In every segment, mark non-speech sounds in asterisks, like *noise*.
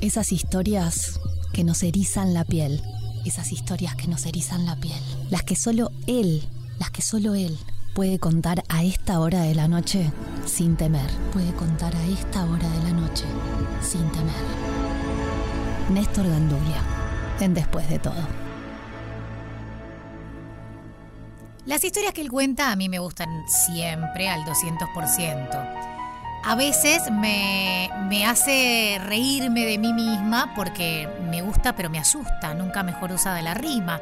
Esas historias que nos erizan la piel. Esas historias que nos erizan la piel. Las que solo él, las que solo él puede contar a esta hora de la noche sin temer. Puede contar a esta hora de la noche sin temer. Néstor Gandulia, en Después de todo. Las historias que él cuenta a mí me gustan siempre al 200% a veces me, hace reírme de mí misma porque me gusta pero me asusta, nunca mejor usada la rima.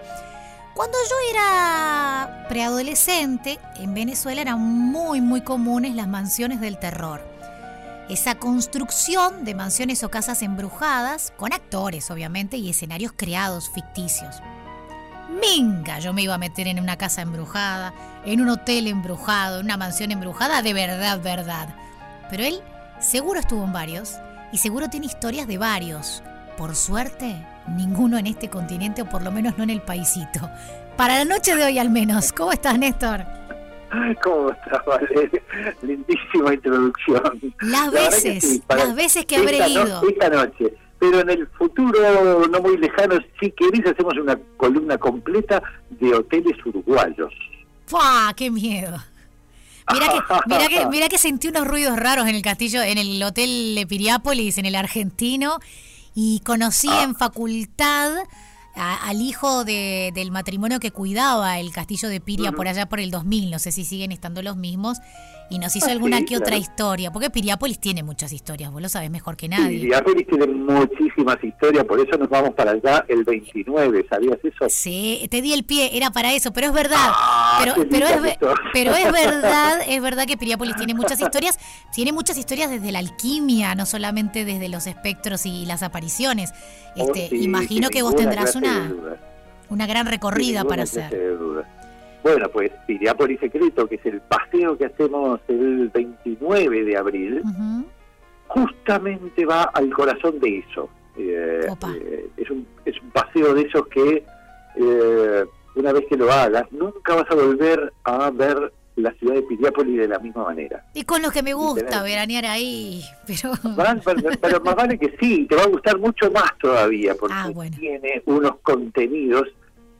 Cuando yo era preadolescente, en Venezuela eran muy muy comunes las mansiones del terror. Esa construcción de mansiones o casas embrujadas, con actores obviamente y escenarios creados ficticios. Minga, yo me iba a meter en una casa embrujada, en un hotel embrujado, en una mansión embrujada, de verdad, verdad. Pero él seguro estuvo en varios y seguro tiene historias de varios. Por suerte, ninguno en este continente o por lo menos no en el paisito. Para la noche de hoy al menos. ¿Cómo estás, Néstor? ¿Cómo estás, Vale? Lindísima introducción. Las veces, las veces que habré ido. esta noche. Pero en el futuro no muy lejano, si querés, hacemos una columna completa de hoteles uruguayos. ¡Fua! ¡Qué miedo! Mira que, mira que, *laughs* mira que sentí unos ruidos raros en el castillo, en el hotel Piriápolis, en el argentino, y conocí ah. en facultad al hijo de, del matrimonio que cuidaba el castillo de Piria por allá por el 2000, no sé si siguen estando los mismos, y nos hizo ah, alguna que otra historia, porque Piriápolis tiene muchas historias, vos lo sabés mejor que nadie. Piriápolis tiene muchísimas historias, por eso nos vamos para allá el 29, ¿sabías eso? Sí, te di el pie, era para eso, pero es verdad, ah, pero, pero, es, *laughs* pero es verdad, es verdad que Piriápolis tiene muchas historias, tiene muchas historias desde la alquimia, no solamente desde los espectros y las apariciones. Oh, este, imagino que vos tendrás una, una gran recorrida para hacer. Bueno, pues Piriápolis Secreto, que es el paseo que hacemos el 29 de abril, justamente va al corazón de eso. Eh, eh, es, un, es un paseo de esos que eh, una vez que lo hagas, nunca vas a volver a ver la ciudad de Piriápolis de la misma manera. Y con lo que me gusta veranear ahí, pero... pero... más vale que sí, te va a gustar mucho más todavía, porque ah, tiene unos contenidos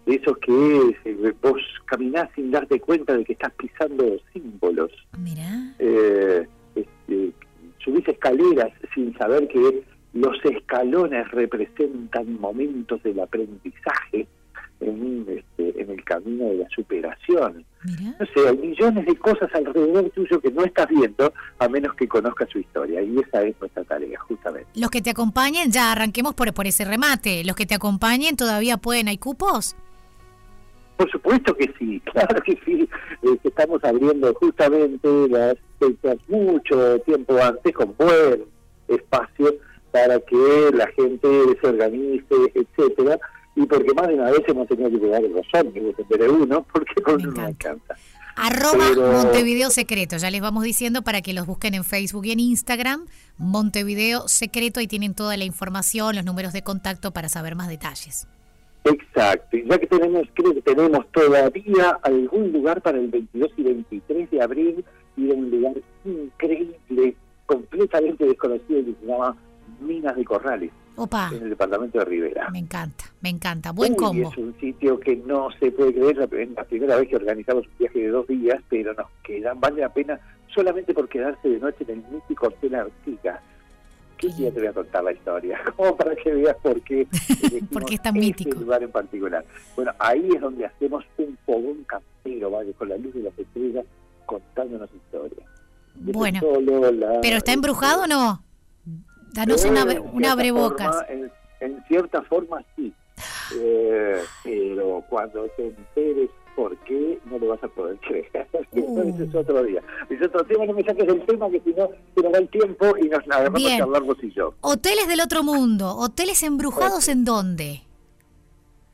eso que eh, vos caminás sin darte cuenta de que estás pisando símbolos. Mira. Eh, este, subís escaleras sin saber que los escalones representan momentos del aprendizaje en, este, en el camino de la superación. No sé, hay millones de cosas alrededor tuyo que no estás viendo a menos que conozcas su historia y esa es nuestra tarea, justamente. Los que te acompañen, ya arranquemos por, por ese remate, los que te acompañen todavía pueden, ¿hay cupos? Por supuesto que sí, *laughs* claro que sí. Eh, estamos abriendo justamente las fechas mucho tiempo antes con buen espacio para que la gente se organice, etcétera. Y porque más de una vez hemos tenido que pegar los ómnibus de uno, porque con uno encanta. Arroba Montevideo Secreto, ya les vamos diciendo para que los busquen en Facebook y en Instagram. Montevideo Secreto, ahí tienen toda la información, los números de contacto para saber más detalles. Exacto, y ya que tenemos, creo que tenemos todavía algún lugar para el 22 y 23 de abril, y un lugar increíble, completamente desconocido, que se llama Minas de Corrales. Opa. En el departamento de Rivera. Me encanta, me encanta. Buen combo. Es un sitio que no se puede creer, es la primera vez que organizamos un viaje de dos días, pero nos quedan, vale la pena solamente por quedarse de noche en el mítico Hotel Artigas ¿Qué día te voy a contar la historia? *laughs* Como para que veas por qué. Porque es tan mítico. lugar en particular. Bueno, ahí es donde hacemos un fogón campero, ¿vale? Con la luz de las estrellas contándonos historias. Bueno, pero ¿está embrujado o no? Danos una, una abrebocas. En, en, cierta forma sí, eh, pero cuando te enteres por qué no lo vas a poder creer. *laughs* Uh. Ese es otro día. Es otro tema, no me saques del tema que si no se nos va el tiempo y nos agarramos a hablar vos y yo. Hoteles del otro mundo, hoteles embrujados en dónde?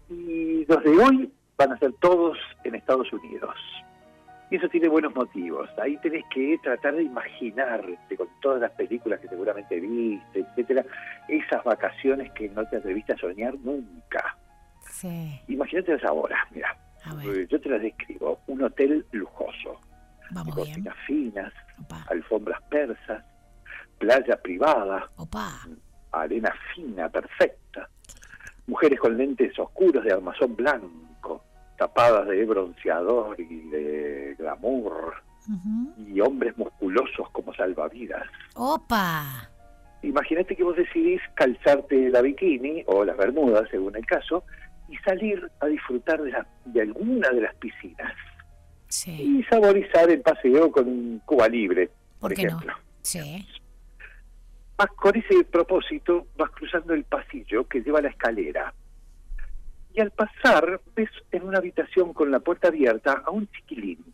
Y los de hoy van a ser todos en Estados Unidos. Y eso tiene buenos motivos. Ahí tenés que tratar de imaginarte con todas las películas que seguramente viste, etcétera, esas vacaciones que no te atreviste a soñar nunca. Sí. Imagínate ahora, mira. Yo te las describo. Un hotel lujoso. Vamos finas, alfombras persas, playa privada. arena fina, perfecta. Mujeres con lentes oscuros de armazón blanco, tapadas de bronceador y de glamour. Y hombres musculosos como salvavidas. ¡Opa! Imagínate que vos decidís calzarte la bikini o las bermudas, según el caso, y salir a disfrutar de, de alguna de las piscinas. Y saborizar el paseo con un Cuba libre, por, ejemplo. Sí. con ese propósito vas cruzando el pasillo que lleva a la escalera. Y al pasar ves en una habitación con la puerta abierta a un chiquilín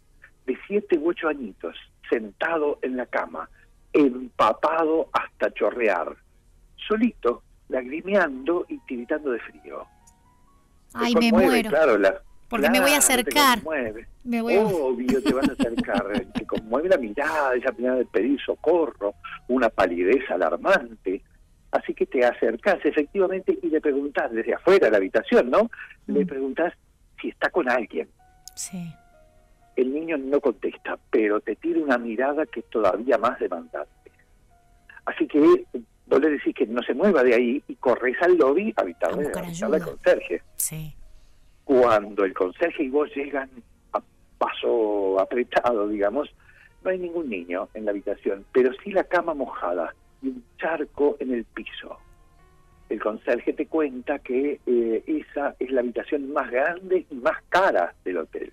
de siete u ocho añitos, sentado en la cama, empapado hasta chorrear, solito, lagrimeando y tiritando de frío. Ay, me muero. Claro, porque me voy a acercar. Me voy a... Obvio, te vas a acercar. te conmueve la mirada, esa mirada de pedir socorro, una palidez alarmante. Así que te acercas efectivamente y le preguntas desde afuera de la habitación, ¿no? Le mm. preguntas si está con alguien. Sí. El niño no contesta, pero te tira una mirada que es todavía más demandante. Así que vos le decís que no se mueva de ahí y corres al lobby a avisarle al conserje. Sí. Cuando el conserje y vos llegan a paso apretado, digamos, no hay ningún niño en la habitación, pero sí la cama mojada y un charco en el piso. El conserje te cuenta que eh, esa es la habitación más grande y más cara del hotel.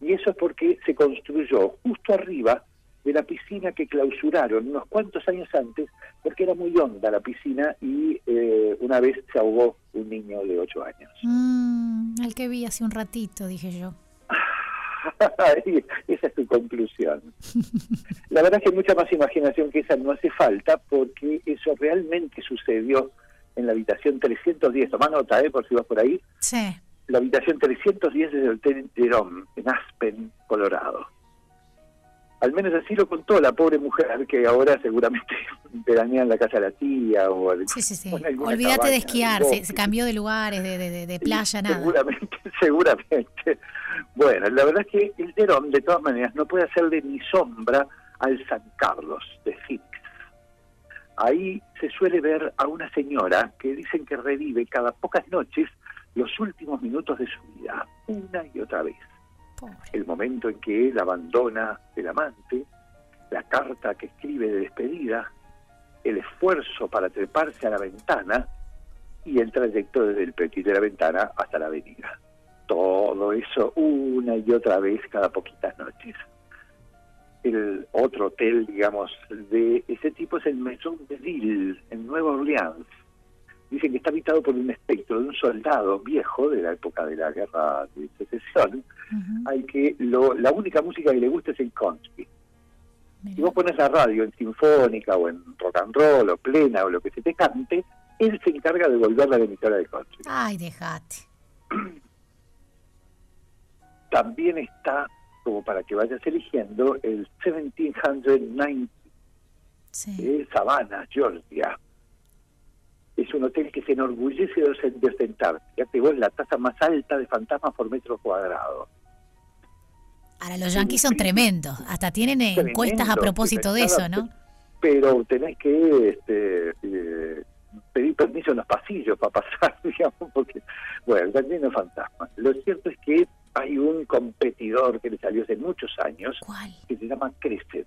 Y eso es porque se construyó justo arriba de la piscina que clausuraron unos cuantos años antes, porque era muy honda la piscina y eh, una vez se ahogó un niño de ocho años. Mm, el que vi hace un ratito, dije yo. *laughs* esa es tu conclusión. *laughs* La verdad es que mucha más imaginación que esa no hace falta, porque eso realmente sucedió en la habitación 310. Toma nota, ¿eh? por si vas por ahí. Sí. La habitación 310 del Hotel Jerome, en Aspen, Colorado. Al menos así lo contó la pobre mujer que ahora seguramente *laughs* veranea en la casa de la tía o Sí, sí, sí. Olvídate de esquiar, se, cambió de lugares, de, de, playa, nada. Seguramente, *laughs* seguramente. Bueno, la verdad es que el Derón, de todas maneras, no puede hacerle ni sombra al San Carlos de Fix. Ahí se suele ver a una señora que dicen que revive cada pocas noches los últimos minutos de su vida, una y otra vez el momento en que él abandona el amante, la carta que escribe de despedida, el esfuerzo para treparse a la ventana y el trayecto desde el petit de la ventana hasta la avenida. Todo eso una y otra vez cada poquitas noches. El otro hotel, digamos, de ese tipo es el Maison de Ville, en Nueva Orleans, dicen que está habitado por un espectro de un soldado viejo de la época de la guerra de secesión, al que lo, la única música que le gusta es el country. Si vos pones la radio en sinfónica o en rock and roll o plena o lo que se te cante, él se encarga de volver la emisora de country. Ay, déjate. *clears throat* También está, como para que vayas eligiendo, el 1790 de Savannah, Georgia un hotel que se enorgullece de ostentar, te vos, la tasa más alta de fantasmas por metro cuadrado. Ahora, los yanquis son tremendos, hasta tienen encuestas a propósito de eso, ¿no? Pero tenés que este, eh, pedir permiso en los pasillos para pasar, *laughs* digamos, porque, bueno, también es fantasma. Lo cierto es que hay un competidor que le salió hace muchos años, que se llama Crescent,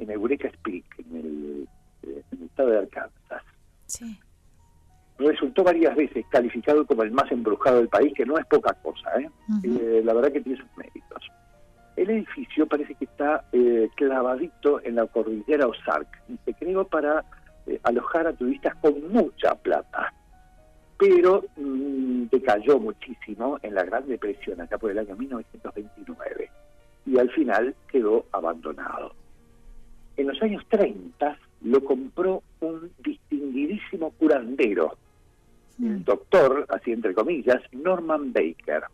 en Eureka Speak, en el, eh, en el estado de Arkansas. Sí resultó varias veces calificado como el más embrujado del país, que no es poca cosa, ¿eh? eh la verdad que tiene sus méritos. El edificio parece que está eh, clavadito en la cordillera Ozark y se creó para eh, alojar a turistas con mucha plata, pero mm, decayó muchísimo en la Gran Depresión, acá por el año 1929, y al final quedó abandonado. En los años 30 lo compró un distinguidísimo curandero el doctor, así entre comillas, Norman Baker.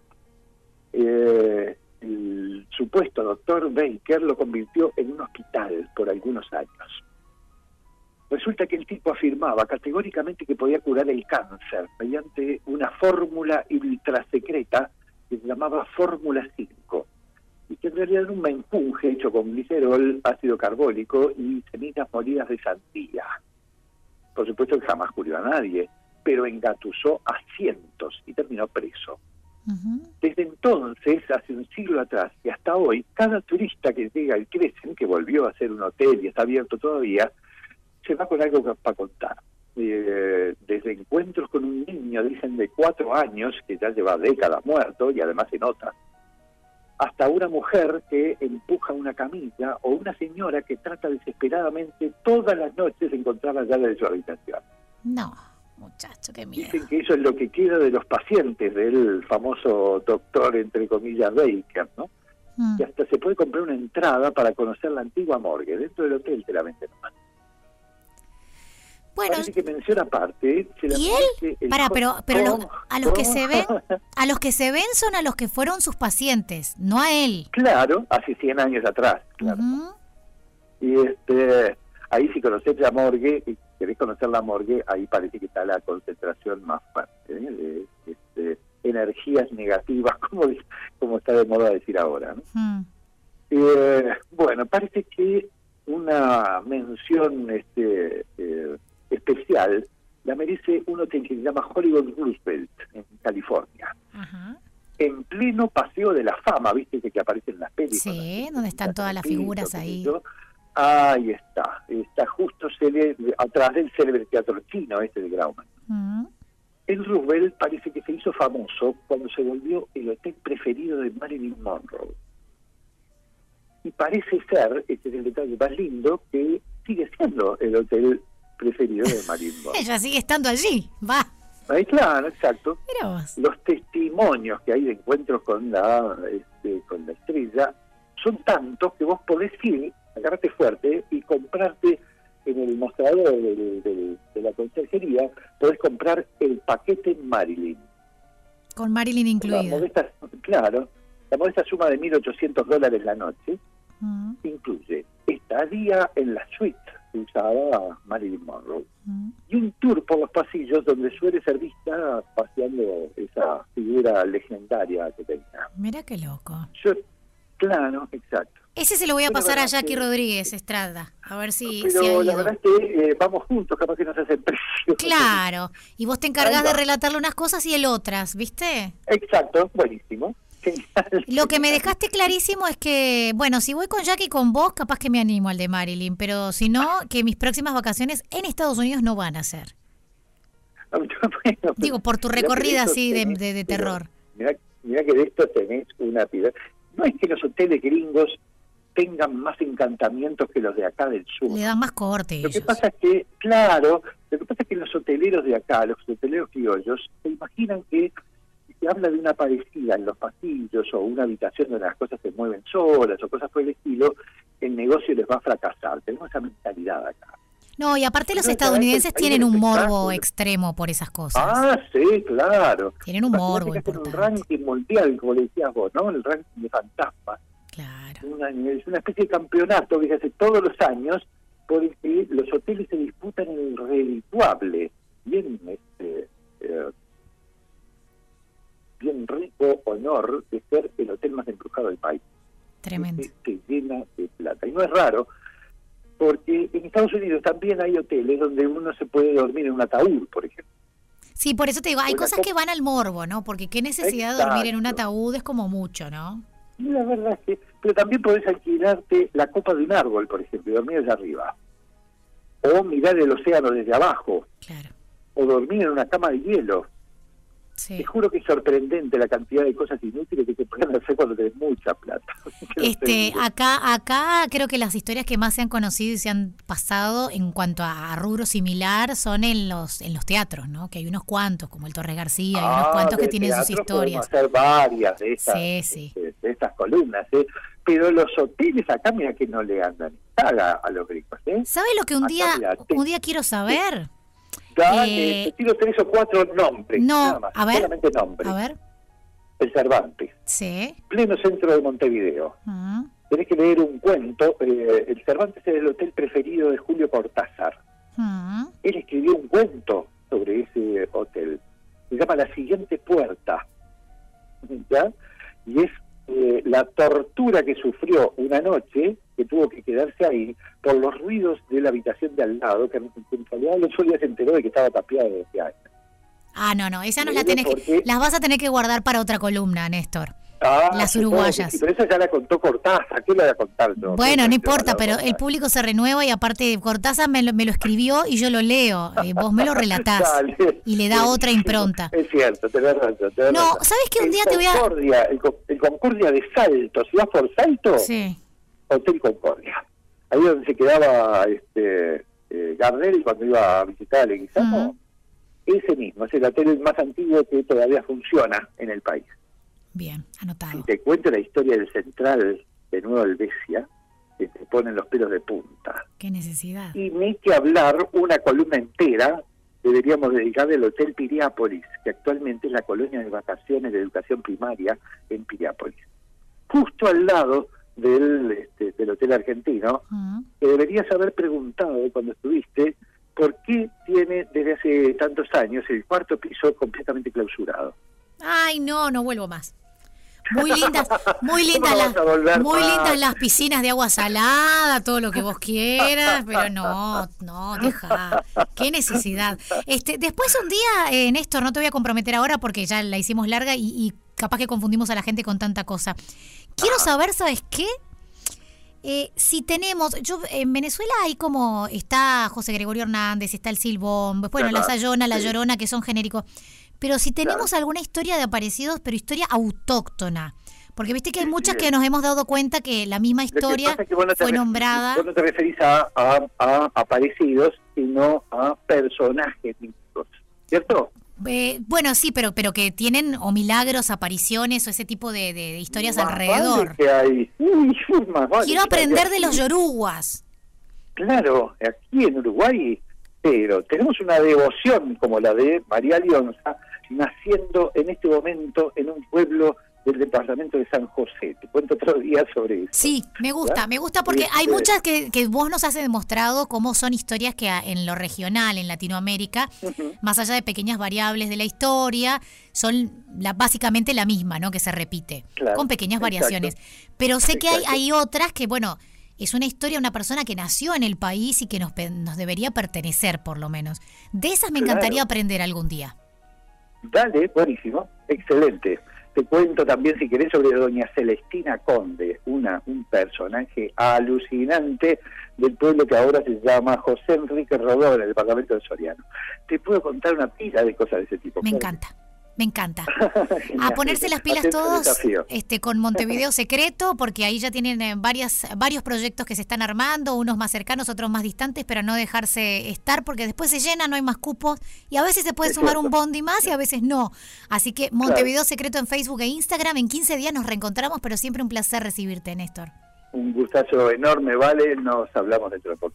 Eh, el supuesto doctor Baker lo convirtió en un hospital por algunos años. Resulta que el tipo afirmaba categóricamente que podía curar el cáncer mediante una fórmula ultra secreta que se llamaba Fórmula 5 y que en realidad era un menjunje hecho con glicerol, ácido carbónico y semillas molidas de sandía. Por supuesto que jamás cubrió a nadie, pero engatusó a cientos y terminó preso. Desde entonces, hace un siglo atrás y hasta hoy, cada turista que llega al Crecen, que volvió a ser un hotel y está abierto todavía, se va con algo para contar. Eh, desde encuentros con un niño, dicen de cuatro años, que ya lleva décadas muerto y además se nota, hasta una mujer que empuja una camilla o una señora que trata desesperadamente todas las noches de encontrar la llave de su habitación. No, muchacho, qué miedo. Dicen que eso es lo que queda de los pacientes del famoso doctor, entre comillas, Baker, ¿no? Mm. Y hasta se puede comprar una entrada para conocer la antigua morgue. Dentro del hotel te la venden nomás. Bueno, Parece que menciona aparte. ¿Y él? Para, pero, pero a los que se ven, *laughs* a los que se ven son a los que fueron sus pacientes, no a él. Claro, hace 100 años atrás, claro. Y este, ahí si conoces la morgue, y querés conocer la morgue, ahí parece que está la concentración más fuerte ¿eh? de este, energías negativas, *laughs* como, como está de moda decir ahora. ¿no? Eh, bueno, parece que una mención este, eh, especial la merece uno que se llama Hollywood Roosevelt, en California. En pleno paseo de la fama, viste que aparecen las películas. Sí, donde están todas las figuras ahí. Ahí está, está justo atrás del célebre teatro chino, este de Grauman. El Roosevelt parece que se hizo famoso cuando se volvió el hotel preferido de Marilyn Monroe. Y parece ser, este es el detalle más lindo, que sigue siendo el hotel preferido de Marimba. *laughs* Ella sigue estando allí, va. Ahí, claro, exacto. Los testimonios que hay de encuentros con la, este, con la estrella son tantos que vos podés ir, agarrarte fuerte y comprarte en el mostrador de la conserjería, podés comprar el paquete Marilyn. Con Marilyn incluida. claro, la modesta suma de 1.800 dólares la noche mm. incluye estadía en la suite usaba Marilyn Monroe. Mm. Y un tour por los pasillos donde suele ser vista paseando esa figura legendaria que tenía. Mira qué loco. claro, exacto. Ese se lo voy a pasar a Jackie Rodríguez Estrada, a ver si. Pero la verdad es que eh, vamos juntos, capaz que nos hacen precio. Claro, y vos te encargás de relatarle unas cosas y él otras, ¿viste? Exacto, buenísimo. Lo que me dejaste clarísimo es que, bueno, si voy con Jackie con vos, capaz que me animo al de Marilyn, pero si no, que mis próximas vacaciones en Estados Unidos no van a ser. *laughs* Digo, por tu recorrida así de, terror. Mira, que de esto tenés una piedad. No es que los hoteles gringos tengan más encantamientos que los de acá del sur. Le dan más corte. Lo que pasa es que, claro, lo que pasa es que los hoteleros de acá, los hoteleros criollos, se imaginan que habla de una parecida en los pasillos o una habitación donde las cosas se mueven solas o cosas por el estilo, el negocio les va a fracasar. Tenemos esa mentalidad acá. No, y aparte los estadounidenses tienen un morbo extremo por esas cosas. Ah, sí, claro. Tienen un morbo importante. un ranking mundial, como le decías vos, ¿no? El ranking de fantasmas. Claro. Una, es una especie de campeonato que se hace todos los años porque los hoteles se disputan en el redituable. Bien, este, eh, bien rico honor de ser el hotel más embrujado del país. Tremendo. Que, llena de plata. Y no es raro, porque en Estados Unidos también hay hoteles donde uno se puede dormir en un ataúd, por ejemplo. Sí, por eso te digo, hay cosas que van al morbo, ¿no? Porque qué necesidad de dormir en un ataúd es como mucho, ¿no? Y la verdad es que, pero también podés alquilarte la copa de un árbol, por ejemplo, y dormir allá arriba. O mirar el océano desde abajo. Claro. O dormir en una cama de hielo. Te juro que es sorprendente la cantidad de cosas inútiles que se pueden hacer cuando tenés mucha plata. *laughs* este, acá, acá creo que las historias que más se han conocido y se han pasado en cuanto a rubro similar son en los en los teatros, ¿no? Que hay unos cuantos, como el Torres García, hay unos ah, cuantos que tienen sus historias. hacer varias de estas, De, estas columnas, ¿eh? Pero los hoteles acá, mira que no le andan a, a los gringos, ¿eh? ¿Sabes lo que un día, un día quiero saber? eh, tiro tres o cuatro nombres. No, a ver. nombres. A ver. El Cervantes. Sí. Pleno centro de Montevideo. Uh Tenés que leer un cuento. Eh, el Cervantes es el hotel preferido de Julio Cortázar. Él escribió un cuento sobre ese hotel. Se llama La siguiente puerta. *laughs* ¿Ya? Y es eh, la tortura que sufrió una noche, que tuvo que quedarse ahí, por los ruidos de la habitación de al lado, que en realidad el otro día se enteró de que estaba tapiada desde años. Ah, no, no, esa no la tenés que, las vas a tener que guardar para otra columna, Néstor. Ah, las uruguayas. Pero esa ya la contó Cortázar, ¿qué le voy a contar yo? Bueno, no importa, pero el público se renueva y aparte Cortázar me lo, me lo escribió y yo lo leo. Eh, vos me lo *laughs* relatás y le da otra impronta. Es cierto, tenés razón. Tenés no, ¿sabes qué? Un día te voy a... El, el Concordia de Salto, si vas por Salto, sí. Hotel Concordia. Ahí donde se quedaba este eh, Gardel cuando iba a visitar a Leguizamo. Ese mismo, es el hotel más antiguo que todavía funciona en el país. Bien, anotado. Si te cuento la historia del central de Nueva Albesia, que te ponen los pelos de punta. Qué necesidad. Y ni que hablar una columna entera deberíamos dedicarle al Hotel Piriápolis, que actualmente es la colonia de vacaciones de educación primaria en Piriápolis. Justo al lado del, este, del Hotel Argentino, que deberías haber preguntado cuando estuviste por qué tiene desde hace tantos años el cuarto piso completamente clausurado. Ay, no, no vuelvo más. Muy lindas, muy lindas las, muy lindas las piscinas de agua salada, todo lo que vos quieras, pero no, *laughs* no, deja. Qué necesidad. Este, después un día, eh, Néstor, no te voy a comprometer ahora porque ya la hicimos larga y, capaz que confundimos a la gente con tanta cosa. Quiero saber, ¿sabes qué? Eh, si tenemos, yo en Venezuela hay como está José Gregorio Hernández, está el Silbón, bueno, la Sayona, la Llorona, que son genéricos. Pero si tenemos alguna historia de aparecidos, pero historia autóctona. Porque viste que hay muchas que nos hemos dado cuenta que la misma historia fue nombrada. Vos no te referís a, a, aparecidos, sino a personajes ¿cierto? Eh, bueno, sí, pero pero que tienen o milagros, apariciones o ese tipo de, historias alrededor. Quiero aprender de los yoruguas. Claro, aquí en Uruguay, pero tenemos una devoción como la de María Leonza, naciendo en este momento en un pueblo del departamento de San José. Te cuento otro *laughs* día sobre eso. Sí, me gusta, me gusta porque hay este, muchas que, que, vos nos has demostrado cómo son historias que en lo regional, en Latinoamérica, más allá de pequeñas variables de la historia, son la, básicamente la misma, ¿no? Que se repite, con pequeñas variaciones. Pero sé que hay, hay otras que, bueno, es una historia de una persona que nació en el país y que nos, nos debería pertenecer, por lo menos. De esas me encantaría aprender algún día. Dale, buenísimo, excelente. Te cuento también, si querés, sobre doña Celestina Conde, una un personaje alucinante del pueblo que ahora se llama José Enrique Rodó, en el departamento de Soriano. Te puedo contar una pila de cosas de ese tipo. Me encanta. Me encanta. *laughs* a ponerse las pilas todos este, con Montevideo *laughs* Secreto, porque ahí ya tienen eh, varias, varios proyectos que se están armando, unos más cercanos, otros más distantes, pero no dejarse estar, porque después se llena, no hay más cupos, y a veces se puede sumar un bondi más y a veces no. Así que Montevideo Secreto en Facebook e Instagram, en 15 días nos reencontramos, pero siempre un placer recibirte, Néstor. Un gustazo enorme, vale, nos hablamos dentro de poco.